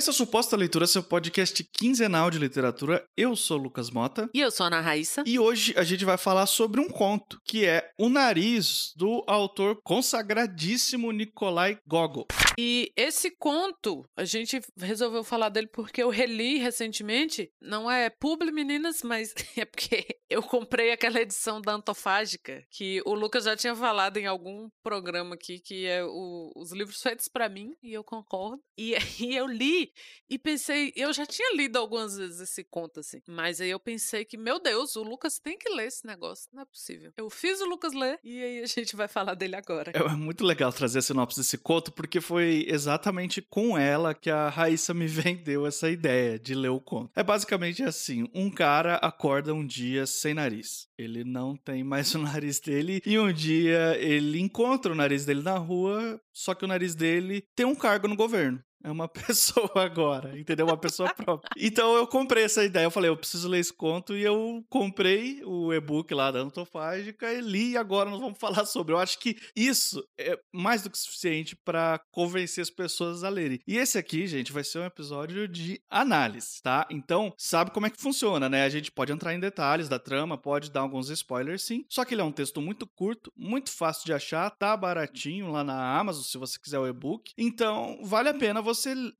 Esse é o Suposta Leitura, seu podcast quinzenal de literatura. Eu sou o Lucas Mota. E eu sou a Ana Raíssa. E hoje a gente vai falar sobre um conto, que é O Nariz, do autor consagradíssimo Nikolai Gogol. E esse conto, a gente resolveu falar dele porque eu reli recentemente. Não é publi, meninas, mas é porque eu comprei aquela edição da Antofágica, que o Lucas já tinha falado em algum programa aqui, que é o, os livros feitos para mim, e eu concordo. E aí eu li e pensei, eu já tinha lido algumas vezes esse conto, assim, mas aí eu pensei que, meu Deus, o Lucas tem que ler esse negócio, não é possível. Eu fiz o Lucas ler e aí a gente vai falar dele agora. É muito legal trazer a sinopse desse conto, porque foi exatamente com ela que a Raíssa me vendeu essa ideia de ler o conto. É basicamente assim: um cara acorda um dia sem nariz. Ele não tem mais o nariz dele, e um dia ele encontra o nariz dele na rua, só que o nariz dele tem um cargo no governo. É uma pessoa agora, entendeu? Uma pessoa própria. Então eu comprei essa ideia. Eu falei, eu preciso ler esse conto. E eu comprei o e-book lá da Antofágica e li. E agora nós vamos falar sobre. Eu acho que isso é mais do que suficiente para convencer as pessoas a lerem. E esse aqui, gente, vai ser um episódio de análise, tá? Então, sabe como é que funciona, né? A gente pode entrar em detalhes da trama, pode dar alguns spoilers, sim. Só que ele é um texto muito curto, muito fácil de achar, tá baratinho lá na Amazon, se você quiser o e-book. Então, vale a pena você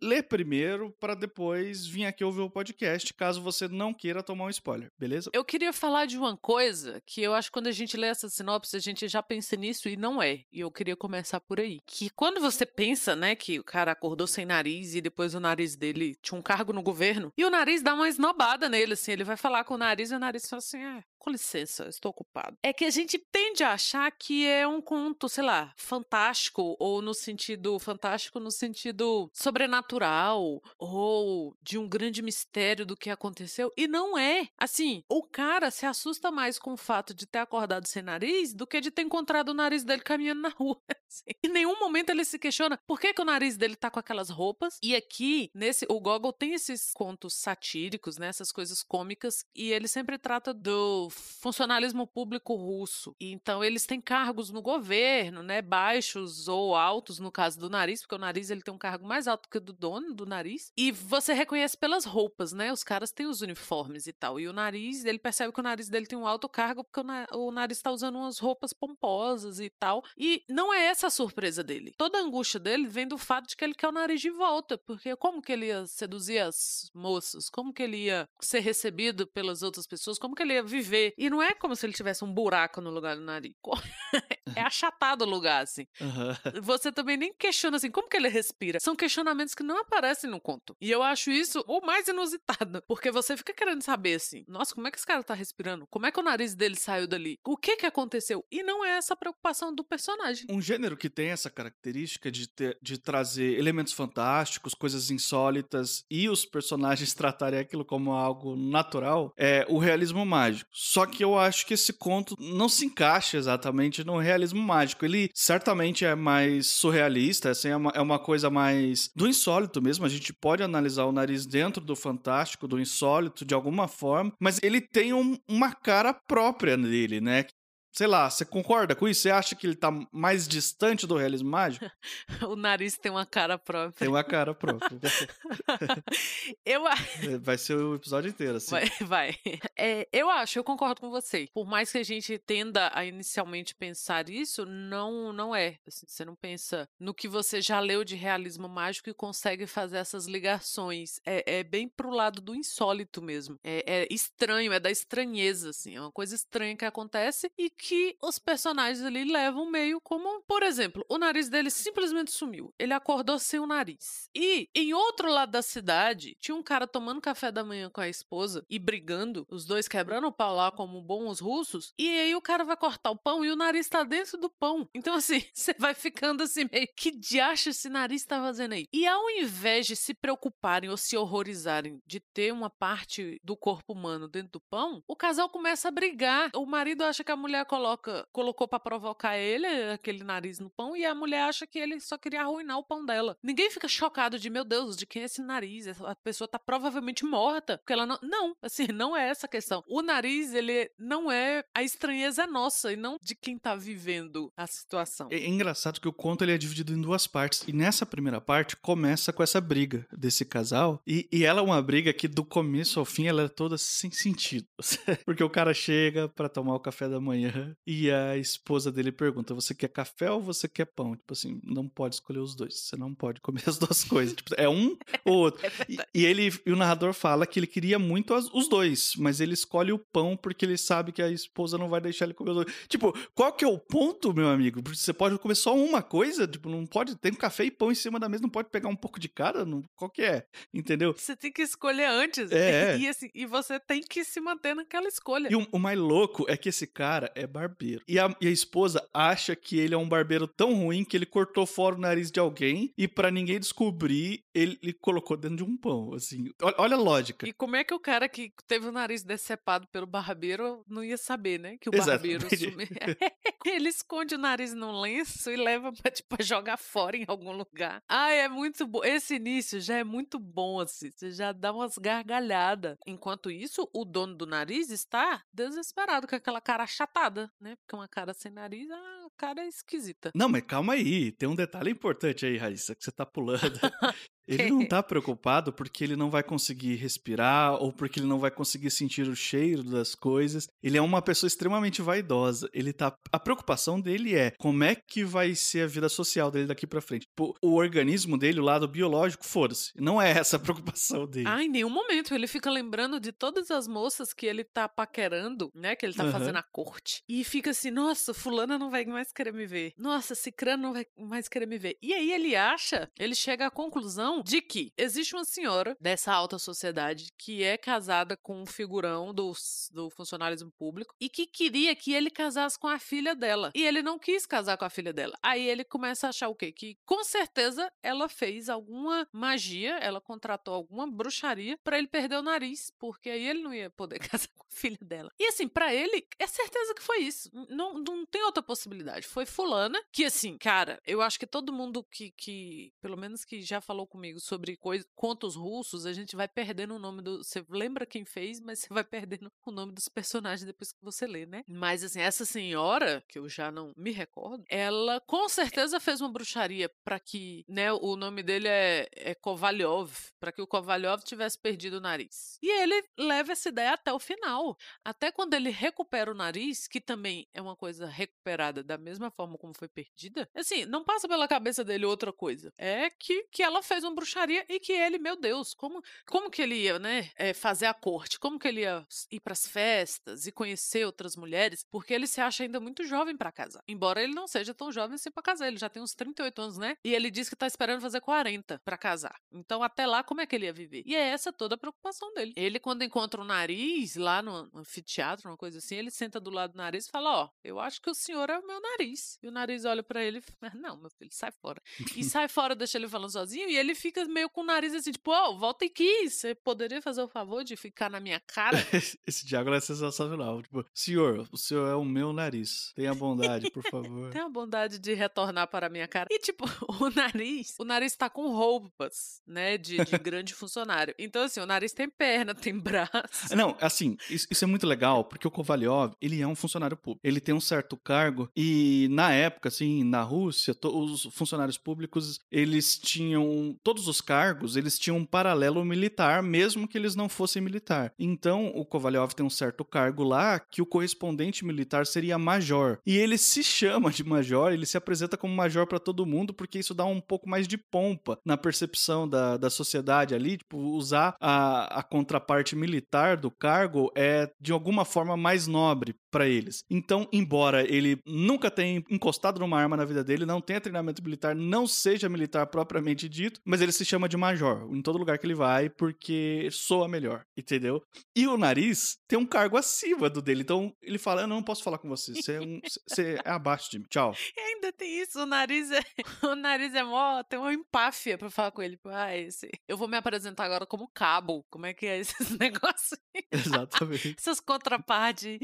ler primeiro para depois vir aqui ouvir o podcast, caso você não queira tomar um spoiler, beleza? Eu queria falar de uma coisa que eu acho que quando a gente lê essa sinopse, a gente já pensa nisso e não é. E eu queria começar por aí. Que quando você pensa, né, que o cara acordou sem nariz e depois o nariz dele tinha um cargo no governo, e o nariz dá uma esnobada nele, assim, ele vai falar com o nariz e o nariz fala assim, ah, com licença, estou ocupado. É que a gente tende a achar que é um conto, sei lá, fantástico, ou no sentido fantástico, no sentido sobrenatural, ou de um grande mistério do que aconteceu, e não é. Assim, o cara se assusta mais com o fato de ter acordado sem nariz do que de ter encontrado o nariz dele caminhando na rua. Assim. Em nenhum momento ele se questiona por que, que o nariz dele tá com aquelas roupas. E aqui, nesse, o Gogol tem esses contos satíricos, né, essas coisas cômicas, e ele sempre trata do funcionalismo público russo. Então eles têm cargos no governo, né, baixos ou altos no caso do nariz, porque o nariz ele tem um cargo mais alto que o do dono do nariz. E você reconhece pelas roupas, né? Os caras têm os uniformes e tal. E o nariz, ele percebe que o nariz dele tem um alto cargo porque o, na o nariz está usando umas roupas pomposas e tal. E não é essa a surpresa dele. Toda a angústia dele vem do fato de que ele quer o nariz de volta, porque como que ele ia seduzir as moças? Como que ele ia ser recebido pelas outras pessoas? Como que ele ia viver e não é como se ele tivesse um buraco no lugar do nariz. é achatado o lugar, assim. Uhum. Você também nem questiona assim, como que ele respira? São questionamentos que não aparecem no conto. E eu acho isso o mais inusitado. Porque você fica querendo saber, assim, nossa, como é que esse cara tá respirando? Como é que o nariz dele saiu dali? O que que aconteceu? E não é essa preocupação do personagem. Um gênero que tem essa característica de, ter, de trazer elementos fantásticos, coisas insólitas e os personagens tratarem aquilo como algo natural é o realismo mágico. Só que eu acho que esse conto não se encaixa exatamente no realismo mágico. Ele certamente é mais surrealista, assim, é uma, é uma coisa mais do insólito mesmo. A gente pode analisar o nariz dentro do fantástico, do insólito, de alguma forma, mas ele tem um, uma cara própria nele, né? Sei lá, você concorda com isso? Você acha que ele tá mais distante do realismo mágico? o nariz tem uma cara própria. Tem uma cara própria. eu é, Vai ser o episódio inteiro, assim. Vai. vai. É, eu acho, eu concordo com você. Por mais que a gente tenda a inicialmente pensar isso, não, não é. Assim, você não pensa no que você já leu de realismo mágico e consegue fazer essas ligações. É, é bem pro lado do insólito mesmo. É, é estranho, é da estranheza, assim. É uma coisa estranha que acontece e que os personagens ali levam meio como, por exemplo, o nariz dele simplesmente sumiu. Ele acordou sem o nariz. E em outro lado da cidade, tinha um cara tomando café da manhã com a esposa e brigando, os dois quebrando o pau lá como bons russos. E aí o cara vai cortar o pão e o nariz tá dentro do pão. Então assim, você vai ficando assim meio que diacho esse nariz tá fazendo aí? E ao invés de se preocuparem ou se horrorizarem de ter uma parte do corpo humano dentro do pão, o casal começa a brigar. O marido acha que a mulher coloca, colocou para provocar ele, aquele nariz no pão, e a mulher acha que ele só queria arruinar o pão dela. Ninguém fica chocado de, meu Deus, de quem é esse nariz? A pessoa tá provavelmente morta, porque ela não. Não, assim, não é essa a questão. O nariz, ele não é. A estranheza é nossa e não de quem tá vivendo a situação. É, é engraçado que o conto ele é dividido em duas partes. E nessa primeira parte começa com essa briga desse casal. E, e ela é uma briga que do começo ao fim ela é toda sem sentido. porque o cara chega para tomar o café da manhã e a esposa dele pergunta: Você quer café ou você quer pão? Tipo assim, não pode escolher os dois. Você não pode comer as duas coisas. tipo, é um ou outro. É e, e, ele, e o narrador fala que ele queria muito as, os dois, mas ele escolhe o pão porque ele sabe que a esposa não vai deixar ele comer os dois. Tipo, qual que é o ponto, meu amigo? Porque você pode comer só uma coisa? Tipo, não pode. Tem café e pão em cima da mesa, não pode pegar um pouco de cada? Não, qual que é? Entendeu? Você tem que escolher antes. É. E, assim, e você tem que se manter naquela escolha. E o, o mais louco é que esse cara é barbeiro. E a, e a esposa acha que ele é um barbeiro tão ruim que ele cortou fora o nariz de alguém e para ninguém descobrir, ele, ele, colocou dentro de um pão, assim. Olha, olha, a lógica. E como é que o cara que teve o nariz decepado pelo barbeiro não ia saber, né? Que o barbeiro sumiu. ele esconde o nariz num lenço e leva pra, tipo, jogar fora em algum lugar. Ah, é muito bom. Esse início já é muito bom, assim. Você já dá umas gargalhadas. Enquanto isso, o dono do nariz está desesperado com aquela cara achatada, né? Porque uma cara sem nariz, a cara é esquisita. Não, mas calma aí. Tem um detalhe importante aí, Raíssa, que você tá pulando. Ele não tá preocupado porque ele não vai conseguir respirar ou porque ele não vai conseguir sentir o cheiro das coisas. Ele é uma pessoa extremamente vaidosa. Ele tá a preocupação dele é como é que vai ser a vida social dele daqui para frente. O organismo dele, o lado biológico, foda-se. Não é essa a preocupação dele. Ah, em nenhum momento ele fica lembrando de todas as moças que ele tá paquerando, né, que ele tá uhum. fazendo a corte. E fica assim, nossa, fulana não vai mais querer me ver. Nossa, cicrano não vai mais querer me ver. E aí ele acha, ele chega à conclusão de que existe uma senhora dessa alta sociedade que é casada com um figurão do, do funcionalismo público e que queria que ele casasse com a filha dela. E ele não quis casar com a filha dela. Aí ele começa a achar o quê? Que com certeza ela fez alguma magia, ela contratou alguma bruxaria para ele perder o nariz, porque aí ele não ia poder casar com a filha dela. E assim, para ele, é certeza que foi isso. Não, não tem outra possibilidade. Foi fulana que assim, cara, eu acho que todo mundo que, que pelo menos que já falou comigo comigo sobre coisa, contos russos, a gente vai perdendo o nome do. Você lembra quem fez, mas você vai perdendo o nome dos personagens depois que você lê, né? Mas assim, essa senhora, que eu já não me recordo, ela com certeza fez uma bruxaria para que, né, o nome dele é, é Kovalyov, para que o Kovalyov tivesse perdido o nariz. E ele leva essa ideia até o final. Até quando ele recupera o nariz, que também é uma coisa recuperada da mesma forma como foi perdida, assim, não passa pela cabeça dele outra coisa. É que, que ela fez uma bruxaria e que ele, meu Deus, como, como que ele ia, né, é, fazer a corte? Como que ele ia ir para as festas e conhecer outras mulheres? Porque ele se acha ainda muito jovem para casar. Embora ele não seja tão jovem assim para casar, ele já tem uns 38 anos, né? E ele diz que tá esperando fazer 40 para casar. Então até lá como é que ele ia viver? E é essa toda a preocupação dele. Ele quando encontra o nariz lá no, anfiteatro, uma coisa assim, ele senta do lado do nariz e fala: "Ó, oh, eu acho que o senhor é o meu nariz". E o nariz olha para ele, e "Não, meu filho, sai fora". e sai fora, deixa ele falando sozinho e ele fica meio com o nariz assim, tipo, oh, volta aqui, você poderia fazer o favor de ficar na minha cara? Esse diálogo é sensacional. Tipo, senhor, o senhor é o meu nariz. Tenha bondade, por favor. Tenha bondade de retornar para a minha cara. E, tipo, o nariz, o nariz tá com roupas, né, de, de grande funcionário. Então, assim, o nariz tem perna, tem braço. Não, assim, isso, isso é muito legal, porque o Kovalyov, ele é um funcionário público. Ele tem um certo cargo e, na época, assim, na Rússia, os funcionários públicos, eles tinham todos os cargos, eles tinham um paralelo militar, mesmo que eles não fossem militar. Então, o Kovalyov tem um certo cargo lá que o correspondente militar seria major. E ele se chama de major, ele se apresenta como major para todo mundo, porque isso dá um pouco mais de pompa na percepção da, da sociedade ali. Tipo, usar a, a contraparte militar do cargo é de alguma forma mais nobre para eles. Então, embora ele nunca tenha encostado numa arma na vida dele, não tenha treinamento militar, não seja militar propriamente dito, mas ele se chama de major em todo lugar que ele vai porque soa melhor, entendeu? E o nariz tem um cargo acima do dele, então ele fala: Eu não posso falar com você, você é, um, você é abaixo de mim, tchau. E ainda tem isso, o nariz é, o nariz é mó, tem uma empáfia pra falar com ele. Tipo, ah, esse. Eu vou me apresentar agora como cabo. Como é que é esses negócios? Exatamente. Essas contrapartes.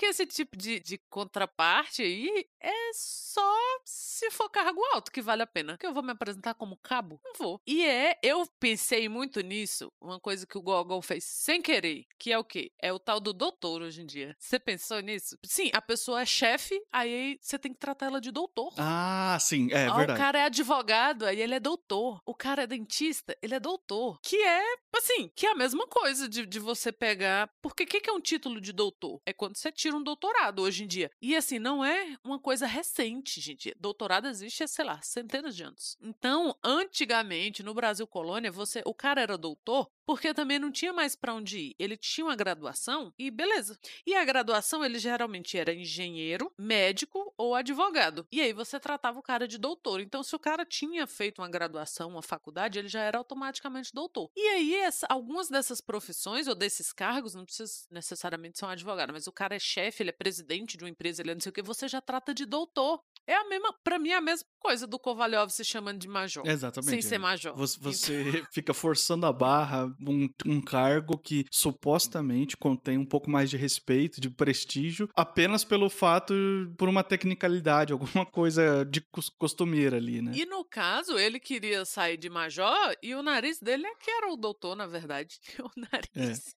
Porque esse tipo de, de contraparte aí é só se for cargo alto que vale a pena. Que eu vou me apresentar como cabo? Não vou. E é, eu pensei muito nisso, uma coisa que o Google fez sem querer, que é o quê? É o tal do doutor hoje em dia. Você pensou nisso? Sim, a pessoa é chefe, aí você tem que tratar ela de doutor. Ah, sim, é Ah, verdade. O cara é advogado, aí ele é doutor. O cara é dentista, ele é doutor. Que é, assim, que é a mesma coisa de, de você pegar. Porque o que, que é um título de doutor? É quando você tira um doutorado hoje em dia. E assim, não é uma coisa recente, gente. Doutorado existe sei lá, centenas de anos. Então, antigamente, no Brasil colônia, você, o cara era doutor porque também não tinha mais para onde ir. Ele tinha uma graduação e beleza. E a graduação, ele geralmente era engenheiro, médico ou advogado. E aí você tratava o cara de doutor. Então, se o cara tinha feito uma graduação, uma faculdade, ele já era automaticamente doutor. E aí, essa- algumas dessas profissões ou desses cargos, não precisa necessariamente ser um advogado, mas o cara é chefe, ele é presidente de uma empresa, ele é não sei o que, você já trata de doutor. É a mesma, para mim, é a mesma coisa do Kovalyov se chamando de major. Exatamente. Sem ser é. major. Você, você fica forçando a barra um, um cargo que supostamente contém um pouco mais de respeito, de prestígio, apenas pelo fato, por uma tecnicalidade, alguma coisa de cos- costumeira ali, né? E no caso, ele queria sair de major e o nariz dele é que era o doutor, na verdade. O nariz.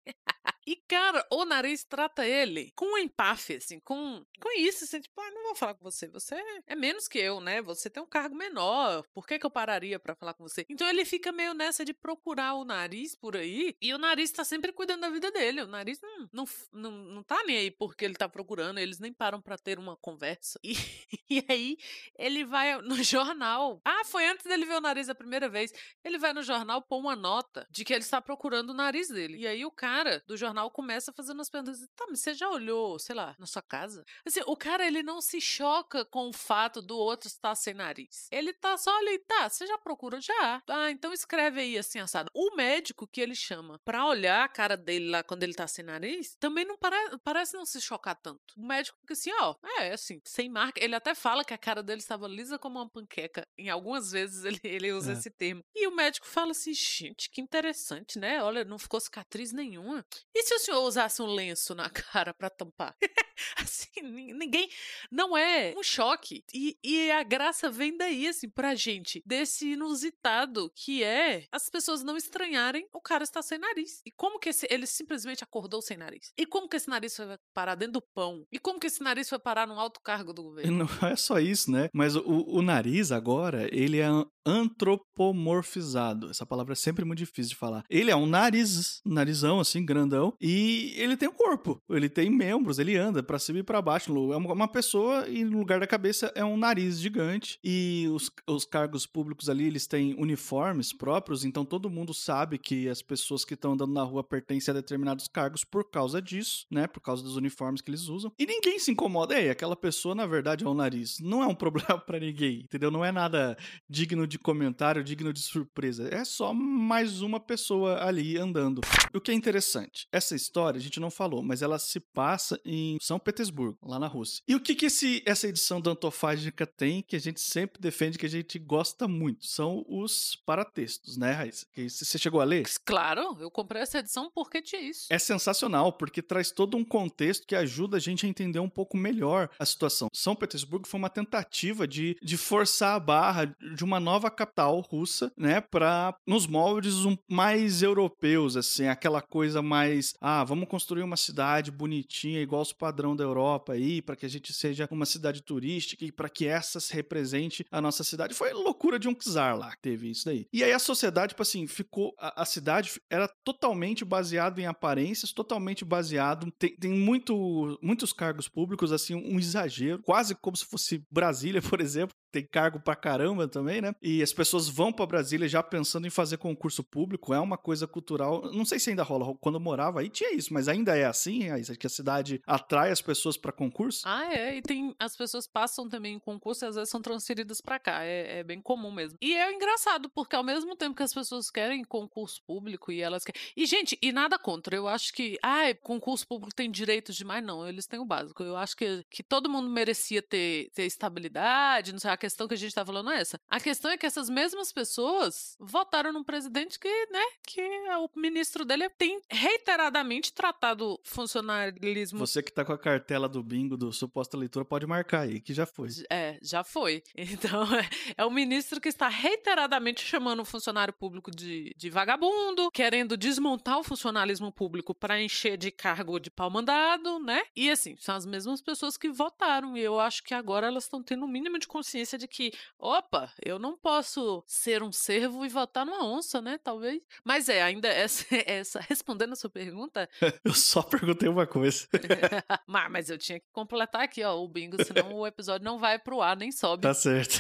E, cara, o nariz trata ele com empáfia, assim, com, com isso, assim, tipo, ah, não vou falar com você, você é menos que eu, né? Você tem um cargo menor, por que, que eu pararia pra falar com você? Então ele fica meio nessa de procurar o nariz por aí, e o nariz tá sempre cuidando da vida dele. O nariz não, não, não, não tá nem aí porque ele tá procurando, eles nem param pra ter uma conversa. E, e aí ele vai no jornal. Ah, foi antes dele ver o nariz a primeira vez. Ele vai no jornal pôr uma nota de que ele está procurando o nariz dele. E aí o cara do jornal começa fazendo as perguntas. Tá, mas você já olhou, sei lá, na sua casa? Assim, o cara, ele não se choca com o fato do outro estar sem nariz. Ele tá só ali, tá, você já procurou? Já. Ah, então escreve aí assim, assado. O médico que ele chama pra olhar a cara dele lá quando ele tá sem nariz, também não pare parece não se chocar tanto. O médico fica assim, ó, é assim, sem marca. Ele até fala que a cara dele estava lisa como uma panqueca. Em algumas vezes ele, ele usa É. esse termo. E o médico fala assim, gente, que interessante, né? Olha, não ficou cicatriz nenhuma. E se o senhor usasse um lenço na cara pra tampar? assim, nin- ninguém. Não é um choque. E, e a graça vem daí, assim, pra gente, desse inusitado que é as pessoas não estranharem o cara estar sem nariz. E como que esse- ele simplesmente acordou sem nariz? E como que esse nariz foi parar dentro do pão? E como que esse nariz foi parar num alto cargo do E governo? Não é só isso, né? Mas o, o nariz agora, ele é antropomorfizado. Essa palavra é sempre muito difícil de falar. Ele é um nariz, narizão assim, grandão, e ele tem um corpo, ele tem membros, ele anda pra cima e pra baixo. É uma pessoa e no lugar da cabeça é um nariz gigante. E os, os cargos públicos ali, eles têm uniformes próprios, então todo mundo sabe que as pessoas que estão andando na rua pertencem a determinados cargos por causa disso, né? Por causa dos uniformes que eles usam. E ninguém se incomoda. Ei, aquela pessoa, na verdade, é um nariz. Não é um problema pra ninguém, entendeu? Não é nada digno de comentário, digno de surpresa. É só mais uma pessoa ali andando. O que é interessante, essa história a gente não falou, mas ela se passa em São Petersburgo, lá na Rússia. E o que que esse, essa edição da Antofágica tem que a gente sempre defende, que a gente gosta muito? São os paratextos, né, Raíssa? Que Você chegou a ler? Claro, eu comprei essa edição porque tinha isso. É sensacional, porque traz todo um contexto que ajuda a gente a entender um pouco melhor a situação. São Petersburgo foi uma tentativa de, de forçar a barra de uma nova capital russa, né, para nos moldes um, mais europeus, assim, aquela coisa mais, ah, vamos construir uma cidade bonitinha, igual os padrão da Europa aí, para que a gente seja uma cidade turística e para que essa se represente a nossa cidade. Foi loucura de um czar lá que teve isso daí. E aí a sociedade, tipo assim, ficou. A, a cidade era totalmente baseado em aparências, totalmente baseado. Tem, tem muito, muitos cargos públicos, assim, um exagero, quase como se fosse Brasília, por exemplo. Tem cargo pra caramba também, né? E as pessoas vão pra Brasília já pensando em fazer concurso público. É uma coisa cultural. Não sei se ainda rola. Quando eu morava aí tinha isso, mas ainda é assim, Raíssa, que a cidade atrai as pessoas pra concurso. Ah, é, e tem. As pessoas passam também em concurso e às vezes são transferidas pra cá. É, é bem comum mesmo. E é engraçado, porque ao mesmo tempo que as pessoas querem concurso público e elas querem. E, gente, e nada contra. Eu acho que. Ah, concurso público tem direitos demais. Não, eles têm o básico. Eu acho que, que todo mundo merecia ter, ter estabilidade, não sei, questão que a gente tá falando é essa. A questão é que essas mesmas pessoas votaram num presidente que, né, que o ministro dele tem reiteradamente tratado funcionalismo. Você que tá com a cartela do bingo do suposta leitura pode marcar aí, que já foi. É, já foi. Então, é, é o ministro que está reiteradamente chamando o funcionário público de, de vagabundo, querendo desmontar o funcionalismo público para encher de cargo de pau mandado, né? E assim, são as mesmas pessoas que votaram. E eu acho que agora elas estão tendo o um mínimo de consciência de que, opa, eu não posso ser um cervo e votar numa onça, né? Talvez. Mas é, ainda essa, essa respondendo a sua pergunta. eu só perguntei uma coisa. mas, mas eu tinha que completar aqui, ó, o bingo, senão o episódio não vai pro ar, nem sobe. Tá certo.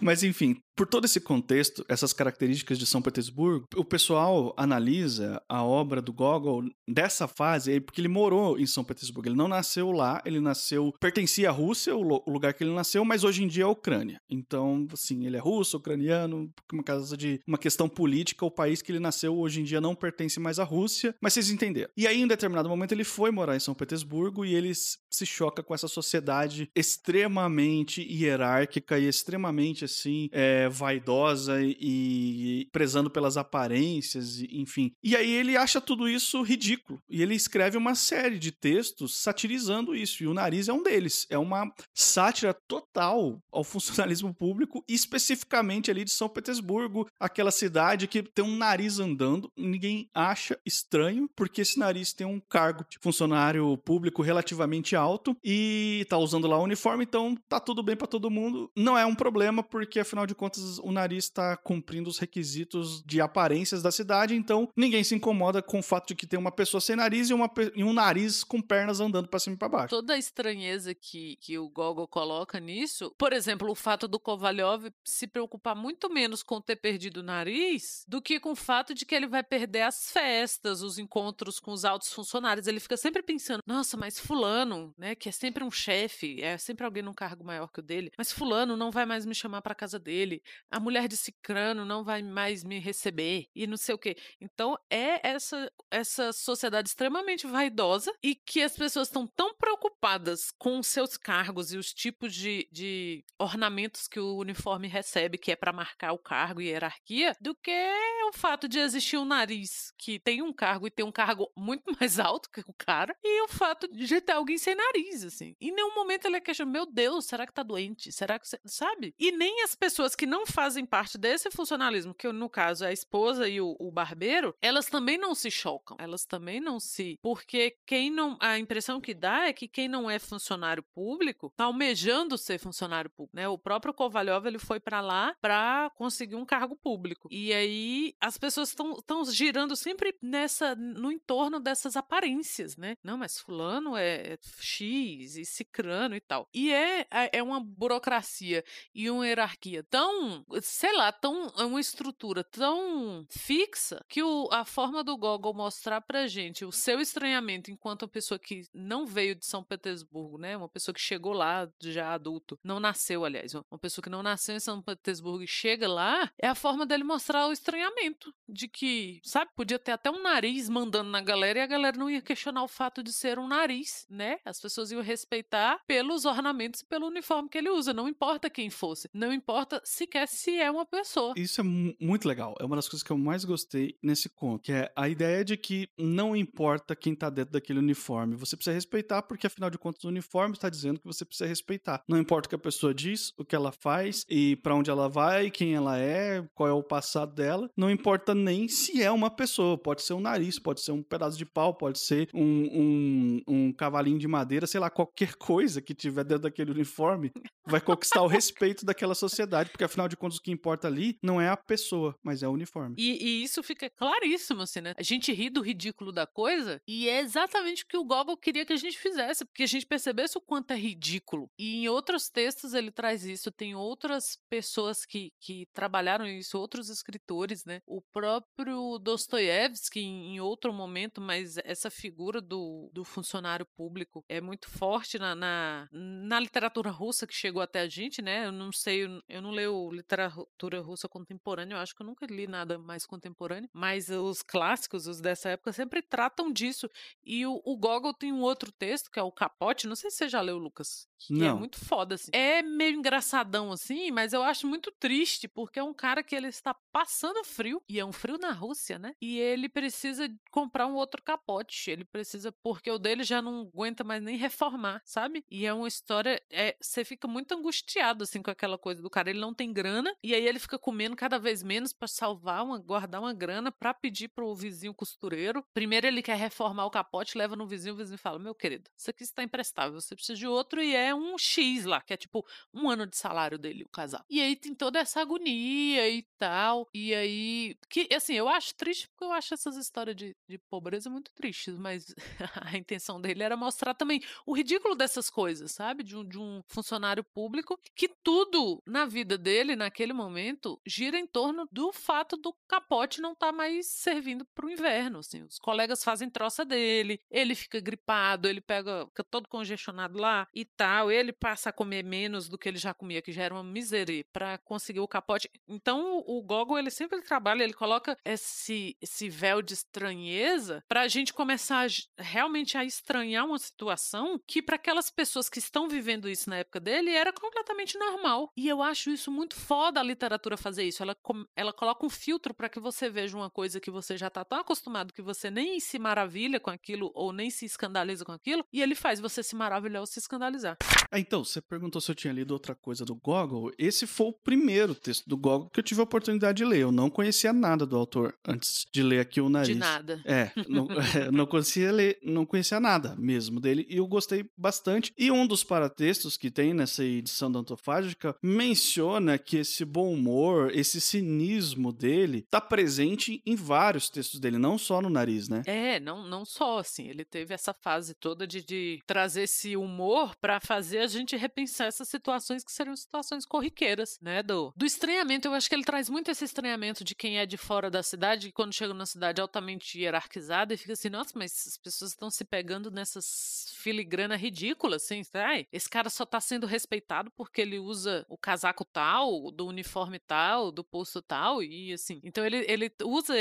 mas enfim, por todo esse contexto, essas características de São Petersburgo, o pessoal analisa a obra do Gogol dessa fase aí, porque ele morou em São Petersburgo. Ele não nasceu lá, ele nasceu. pertencia à Rússia, o, lugar que ele nasceu, mas hoje em dia é a Ucrânia. Então, assim, ele é russo, ucraniano, por causa de uma questão política, o país que ele nasceu hoje em dia não pertence mais à Rússia, mas vocês entenderam. E aí, em determinado momento, ele foi morar em São Petersburgo e ele se choca com essa sociedade extremamente hierárquica e extremamente, assim, é, vaidosa e prezando pelas aparências, enfim. E aí ele acha tudo isso ridículo. E ele escreve uma série de textos satirizando isso. E o nariz é um deles. É uma sátira total ao funcionalismo público, especificamente ali de São Petersburgo, aquela cidade que tem um nariz andando. Ninguém acha estranho, porque esse nariz tem um cargo de funcionário público relativamente alto e tá usando lá o uniforme, então tá tudo bem para todo mundo. Não é um problema, porque afinal de contas o nariz está cumprindo os requisitos de aparências da cidade, então ninguém se incomoda com o fato de que tem uma pessoa sem nariz e, uma, e um nariz com pernas andando para cima e para baixo. Toda a estranheza que, que o Gogol coloca nisso, por exemplo, o fato do Kovalyov se preocupar muito menos com ter perdido o nariz do que com o fato de que ele vai perder as festas, os encontros com os altos funcionários. Ele fica sempre pensando, nossa, mas fulano, né, que é sempre um chefe, é sempre alguém num cargo maior que o dele, mas fulano não vai mais me chamar para casa dele, a mulher de cicrano não vai mais me receber e não sei o quê. Então é essa essa sociedade extremamente vaidosa e que as pessoas estão tão preocupadas com seus cargos e os tipos de, de ornamentos que o uniforme recebe, que é para marcar o cargo e hierarquia, do que o fato de existir um nariz que tem um cargo e tem um cargo muito mais alto que o cara, e o fato de ter alguém sem nariz, assim. Em nenhum momento ele queixa, meu Deus, será que tá doente? Será que. Sabe? E nem as pessoas que não fazem parte desse funcionalismo, que no caso é a esposa e o, o barbeiro, elas também não se chocam. Elas também não se. Porque quem não. A impressão que dá é que quem não é funcionário público tá almejando ser funcionário público, né? O próprio Kovalyov ele foi para lá para conseguir um cargo público. E aí as pessoas estão girando sempre nessa no entorno dessas aparências, né? Não, mas fulano é, é X e cicrano e tal. E é, é, é uma burocracia e uma hierarquia tão, sei lá, tão é uma estrutura tão fixa que o, a forma do Gogol mostrar pra gente o seu estranhamento enquanto uma pessoa que não veio de São Petersburgo, né? Uma pessoa que chegou lá já adulto, não nasceu, aliás, uma pessoa que não nasceu em São Petersburgo e chega lá, é a forma dele mostrar o estranhamento de que, sabe, podia ter até um nariz mandando na galera e a galera não ia questionar o fato de ser um nariz, né? As pessoas iam respeitar pelos ornamentos e pelo uniforme que ele usa, não importa quem fosse, não importa sequer se é uma pessoa. Isso é muito legal, é uma das coisas que eu mais gostei nesse conto, que é a ideia de que não importa quem tá dentro daquele uniforme, você precisa respeitar porque afinal de contas o uniforme está dizendo que você precisa respeitar. Não importa o que a pessoa diz, o que ela faz e para onde ela vai, quem ela é, qual é o passado dela, não importa nem se é uma pessoa. Pode ser um nariz, pode ser um pedaço de pau, pode ser um, um, um cavalinho de madeira, sei lá, qualquer coisa que tiver dentro daquele uniforme vai conquistar o respeito daquela sociedade, porque afinal de contas o que importa ali não é a pessoa, mas é o uniforme. E, e isso fica claríssimo, assim, né? A gente ri do ridículo da coisa e é exatamente o que o Gogol queria que a gente fizesse, porque a gente percebesse o quanto é ridículo. E em outros textos ele traz isso, tem outras pessoas que, que trabalharam isso, outros escritores, né? O próprio Dostoiévski, em outro momento, mas essa figura do, do funcionário público é muito forte na, na, na, literatura russa que chegou até a gente, né? Eu não sei, eu não leio literatura russa contemporânea, eu acho que eu nunca li nada mais contemporâneo, mas os clássicos, os dessa época, sempre tratam disso. E o, o Gogol tem um outro texto, que é o Capote, não sei se você já leu, Lucas, que é muito foda, assim. É meio engraçadão, assim, mas eu acho muito triste, porque é um cara que ele está passando frio, e é um frio na Rússia, né? E ele precisa comprar um outro capote. Ele precisa, porque o dele já não aguenta mais nem reformar, sabe? E é uma história. É, você fica muito angustiado, assim, com aquela coisa do cara. Ele não tem grana, e aí ele fica comendo cada vez menos para salvar, uma, guardar uma grana para pedir pro vizinho costureiro. Primeiro ele quer reformar o capote, leva no vizinho, o vizinho fala: Meu querido, isso aqui está emprestável, você precisa de outro, e é um X lá, que é tipo um ano de salário dele, o casal. E aí tem toda essa agonia e tal. E aí. Que, assim, eu acho triste porque eu acho essas histórias de, de pobreza muito tristes, mas a intenção dele era mostrar também o ridículo dessas coisas, sabe? De um, de um funcionário público que tudo na vida dele, naquele momento, gira em torno do fato do capote não estar tá mais servindo para o inverno. Assim. Os colegas fazem troça dele, ele fica gripado, ele pega, fica todo congestionado lá e tal, ele passa a comer menos do que ele já comia, que já era uma miséria, para conseguir o capote. Então o Gogol, ele sempre trabalha, ele coloca esse, esse véu de estranheza para a gente começar a, realmente a estranhar uma situação que para aquelas pessoas que estão vivendo isso na época dele era completamente normal. E eu acho isso muito foda a literatura fazer isso. Ela, ela coloca um filtro para que você veja uma coisa que você já tá tão acostumado que você nem se maravilha com aquilo ou nem se escandaliza com aquilo, e ele faz você se maravilhar ou se escandalizar. Ah, então, você perguntou se eu tinha lido outra coisa do Gogol. Esse foi o primeiro texto do Gogol que eu tive a oportunidade de ler. Eu não conhecia nada do autor antes de ler aqui o Nariz. De nada. É, não, é, não conhecia ler, não conhecia nada mesmo dele, e eu gostei bastante. E um dos paratextos que tem nessa edição da Antofágica menciona que esse bom humor, esse cinismo dele, tá presente em vários textos dele, não só no Nariz, né? É, não, não só, assim, ele teve essa fase toda de, de trazer esse humor para fazer a gente repensar essas situações que seriam situações corriqueiras, né, do, do estranhamento. Eu acho que ele traz muito esse estranhamento de quem é de fora da cidade, que quando chega na cidade altamente hierarquizada e fica assim, nossa, mas as pessoas estão se pegando nessas filigrana ridículas, assim, ai, esse cara só tá sendo respeitado porque ele usa o casaco tal, do uniforme tal, do posto tal, e assim. Então ele, ele usa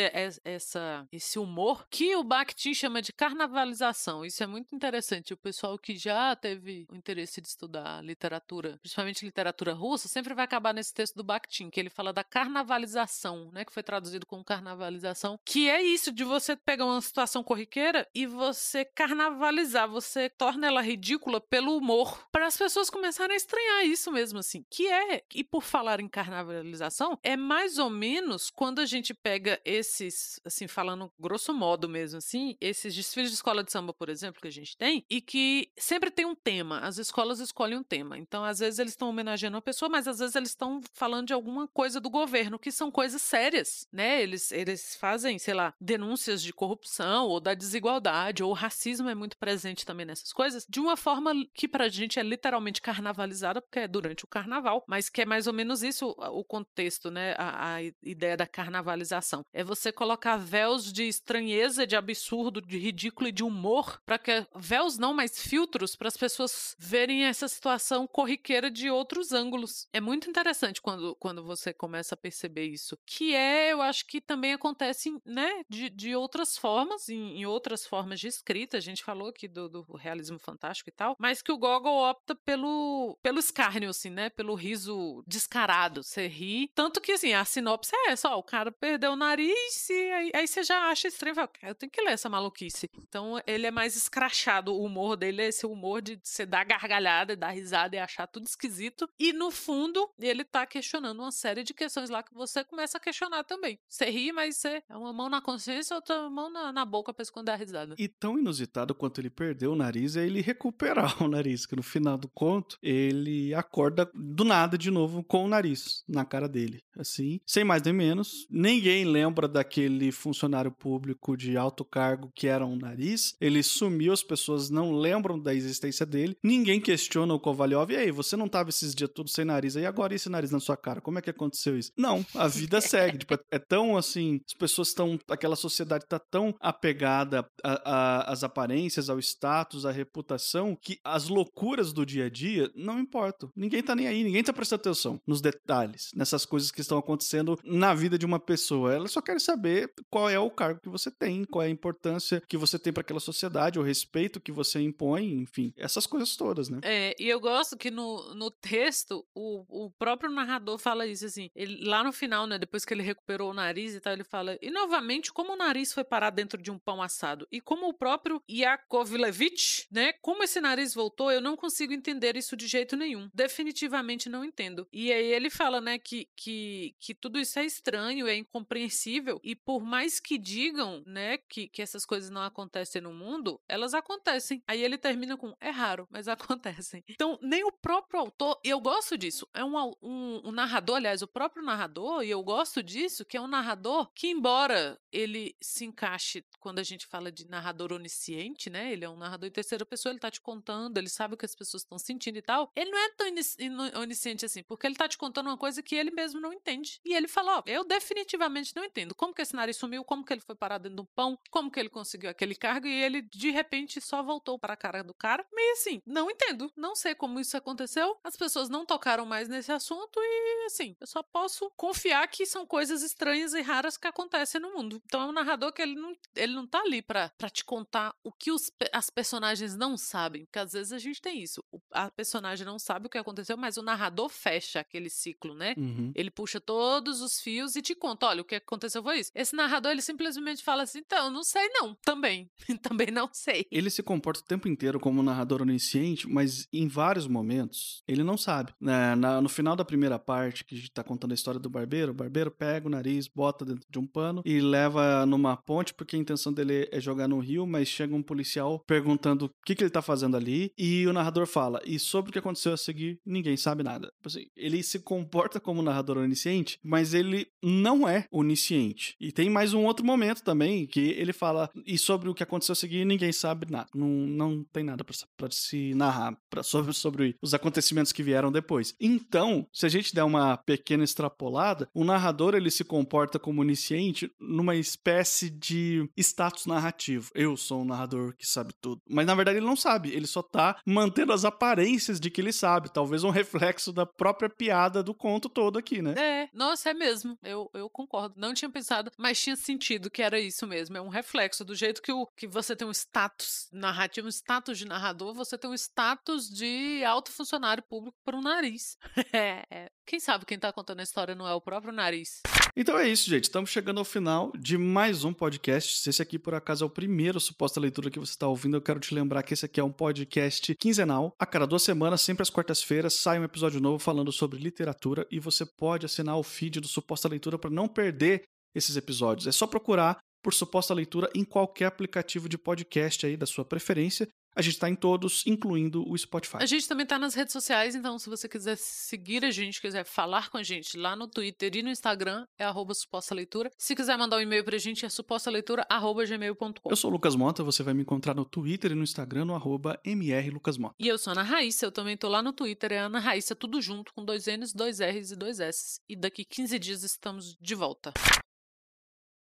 essa, esse humor que o Bakhtin chama de carnavalização. Isso é muito interessante. O pessoal que já teve o interesse de estudar literatura, principalmente literatura russa, sempre vai acabar nesse texto do Bakhtin, que ele fala da carnavalização, né, que foi traduzido como carnavalização, que é isso de você pegar uma situação corriqueira e você carnavalizar, você torna ela ridícula pelo humor, para as pessoas começarem a estranhar isso mesmo assim, que é, e por falar em carnavalização, é mais ou menos quando a gente pega esses, assim, falando grosso modo mesmo assim, esses desfiles de escola de samba, por exemplo, que a gente tem, e que sempre tem um tema, as escolas escolhem um tema. Então, às vezes eles estão homenageando uma pessoa, mas às vezes eles estão falando de alguma coisa do governo, que são coisas sérias, né? Eles, eles fazem, sei lá, denúncias de corrupção ou da desigualdade, ou o racismo é muito presente também nessa essas coisas, de uma forma que pra gente é literalmente carnavalizada, porque é durante o carnaval, mas que é mais ou menos isso o contexto, né? A, a ideia da carnavalização. É você colocar véus de estranheza, de absurdo, de ridículo e de humor, para que véus não, mas filtros para as pessoas verem essa situação corriqueira de outros ângulos. É muito interessante quando, quando você começa a perceber isso. Que é, eu acho que também acontece, né, de, de outras formas, em, em outras formas de escrita. A gente falou aqui do, do realismo fantástico e tal, mas que o Gogol opta pelo, pelo escárnio, assim, né? Pelo riso descarado. Você ri. Tanto que, assim, a sinopse é essa, ó, o cara perdeu o nariz e aí, aí você já acha estranho. Fala, eu tenho que ler essa maluquice. Então, ele é mais escrachado. O humor dele é esse humor de você dar gargalhada, dar risada e achar tudo esquisito. E, no fundo, ele tá questionando uma série de questões lá que você começa a questionar também. Você ri, mas você é uma mão na consciência outra mão na, na boca pra esconder a risada. E tão inusitado quanto ele perdeu o nariz é ele recuperar o nariz, que no final do conto ele acorda do nada de novo com o nariz na cara dele. Assim, sem mais nem menos. Ninguém lembra daquele funcionário público de alto cargo que era um nariz. Ele sumiu, as pessoas não lembram da existência dele. Ninguém questiona o Kovalyov. E aí, você não tava esses dias tudo sem nariz aí, agora esse nariz na sua cara? Como é que aconteceu isso? Não, a vida segue. tipo, é tão assim, as pessoas estão, aquela sociedade tá tão apegada às aparências, ao status, à reputação, que as loucuras do dia a dia não importam. Ninguém tá nem aí, ninguém tá prestando atenção nos detalhes, nessas coisas que estão acontecendo na vida de uma pessoa. Ela só quer saber qual é o cargo que você tem, qual é a importância que você tem para aquela sociedade, o respeito que você impõe, enfim, essas coisas todas, né? É, e eu gosto que no, no texto o, o próprio narrador fala isso assim. Ele, lá no final, né, depois que ele recuperou o nariz e tal, ele fala: "E novamente, como o nariz foi parar dentro de um pão assado e como o próprio Yakovlevich, né, como esse nariz voltou, eu não consigo entender isso de jeito nenhum. Definitivamente não entendo". E aí ele fala, né, que que, que tudo isso é estranho, é incompreensível e por mais que digam, né, que, que essas coisas não acontecem no mundo, elas acontecem. Aí ele termina com é raro, mas acontecem. Então, nem o próprio autor, e eu gosto disso, é um, um, um narrador, aliás, o próprio narrador, e eu gosto disso, que é um narrador que, embora ele se encaixe quando a gente fala de narrador onisciente, né? Ele é um narrador em terceira pessoa, ele tá te contando, ele sabe o que as pessoas estão sentindo e tal. Ele não é tão onisciente assim, porque ele tá te contando uma coisa que ele mesmo não entende. E ele fala: Ó, eu definitivamente não entendo como que esse nariz sumiu, como que ele foi parar dentro do pão, como que ele conseguiu aquele cargo, e ele de repente só voltou para a cara do cara. Meio assim, não entendo, não sei como isso aconteceu. As pessoas não tocaram mais nesse assunto e assim, eu só posso confiar que são coisas estranhas e raras que acontecem no mundo. Então é um narrador que ele não, ele não tá ali pra, pra te contar o que os, as personagens não sabem. Porque às vezes a gente tem isso. A personagem não sabe o que aconteceu, mas o narrador fecha aquele ciclo, né? Uhum. Ele puxa todos os fios e te conta: olha, o que aconteceu foi isso. Esse narrador, ele simplesmente fala assim: então, não sei não, também. também não sei. Ele se comporta o tempo inteiro como um narrador onisciente, mas em vários momentos ele não sabe. Né? Na, no final da primeira parte, que a gente tá contando a história do barbeiro, o barbeiro pega o nariz, bota dentro de um pano e leva numa ponte, porque a intenção dele é jogar no rio, mas chega um policial perguntando o que, que ele tá fazendo ali, e o narrador fala, e sobre o que aconteceu a seguir, ninguém sabe nada. Tipo assim, ele se comporta como narrador onisciente, mas ele não é onisciente. E tem mais um outro momento também, que ele fala, e sobre o que aconteceu a seguir, ninguém sabe nada. Não, não tem nada para se narrar pra, sobre, sobre os acontecimentos que vieram depois. Então, se a gente der uma pequena extrapolada, o narrador ele se comporta como onisciente numa espécie de status narrativo. Eu sou um narrador que sabe tudo. Mas na verdade ele não sabe, ele só tá mantendo as aparências de que ele sabe. Talvez um reflexo da própria piada do conto todo aqui, né? É, nossa, é mesmo. Eu, eu concordo. Não tinha pensado, mas tinha sentido que era isso mesmo. É um reflexo do jeito que, o, que você tem um status narrativo, um status de narrador, você tem um status de alto funcionário público para um nariz. é, é. Quem sabe quem tá contando a história não é o próprio nariz. Então é isso, gente. Estamos chegando ao final de mais um podcast. Se esse aqui, por acaso, é o primeiro suposta leitura que você está ouvindo, eu quero te lembrar que esse aqui é um podcast quinzenal. A cada duas semanas, sempre às quartas-feiras, sai um episódio novo falando sobre literatura e você pode assinar o feed do Suposta Leitura para não perder esses episódios. É só procurar por Suposta Leitura em qualquer aplicativo de podcast aí da sua preferência. A gente está em todos, incluindo o Spotify. A gente também está nas redes sociais, então se você quiser seguir a gente, quiser falar com a gente lá no Twitter e no Instagram, é arroba suposta leitura. Se quiser mandar um e-mail pra gente, é supostaleitura.gmail.com. Eu sou o Lucas Mota, você vai me encontrar no Twitter e no Instagram, no arroba mrlucasmota. E eu sou a Ana Raíssa, eu também tô lá no Twitter, é Ana Raíssa, tudo junto, com dois N's, dois R's e dois S's. E daqui 15 dias estamos de volta.